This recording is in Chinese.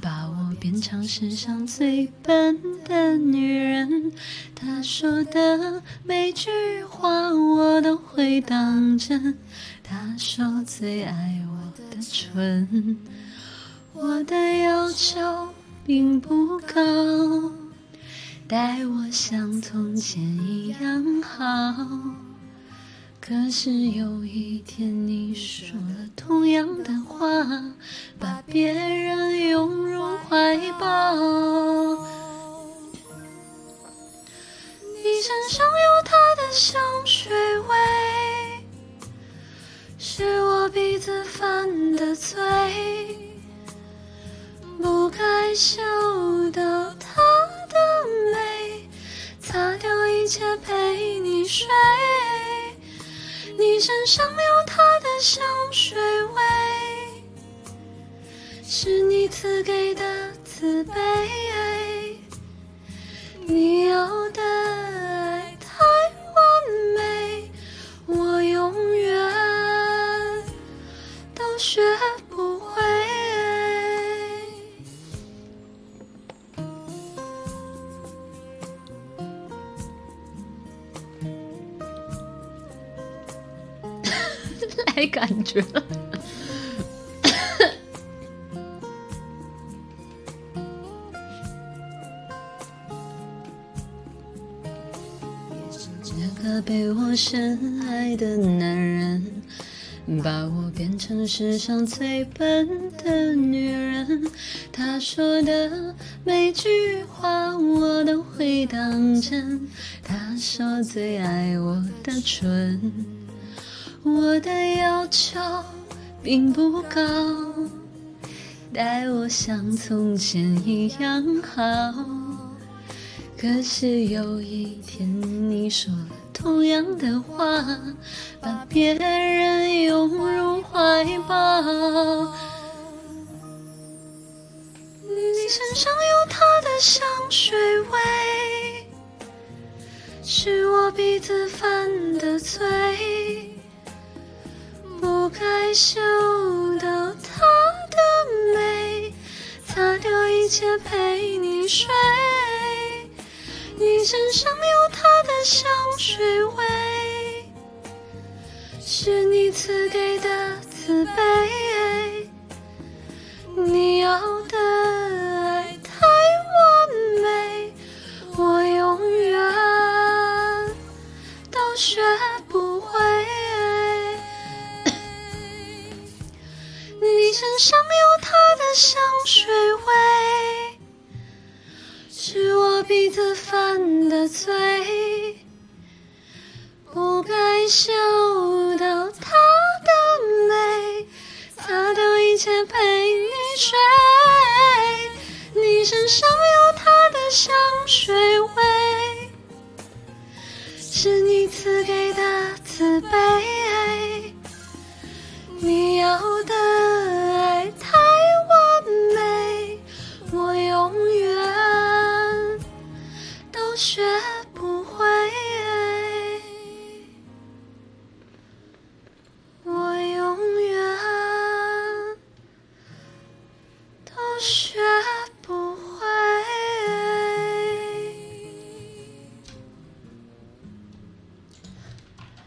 把我变成世上最笨的女人，他说的每句话我都会当真。他说最爱我的唇，我的要求并不高，待我像从前一样好。可是有一天，你说了同样的话，把别身上有他的香水味，是我鼻子犯的罪，不该嗅到他的美，擦掉一切陪你睡。你身上有他的香水味，是你赐给的慈悲。你要的学不会。来感觉了。这个被我深爱的男人，把我变成世上最笨的女人。他说的每句话我都会当真。他说最爱我的唇。我的要求并不高，待我像从前一样好。可是有一天你说了同样的话，把别人拥入怀抱。你身上有他的香水味，是我鼻子犯的罪。不该嗅到他的美，擦掉一切陪你睡。你身上有他的香水味，是你赐给的慈悲。你要的爱太完美，我永远都学不会。你身上有他的香水味，是我鼻子犯的罪，不该嗅到他的美，擦掉一切陪你睡。你身上有他的香水味，是你赐给的慈悲。你要的学不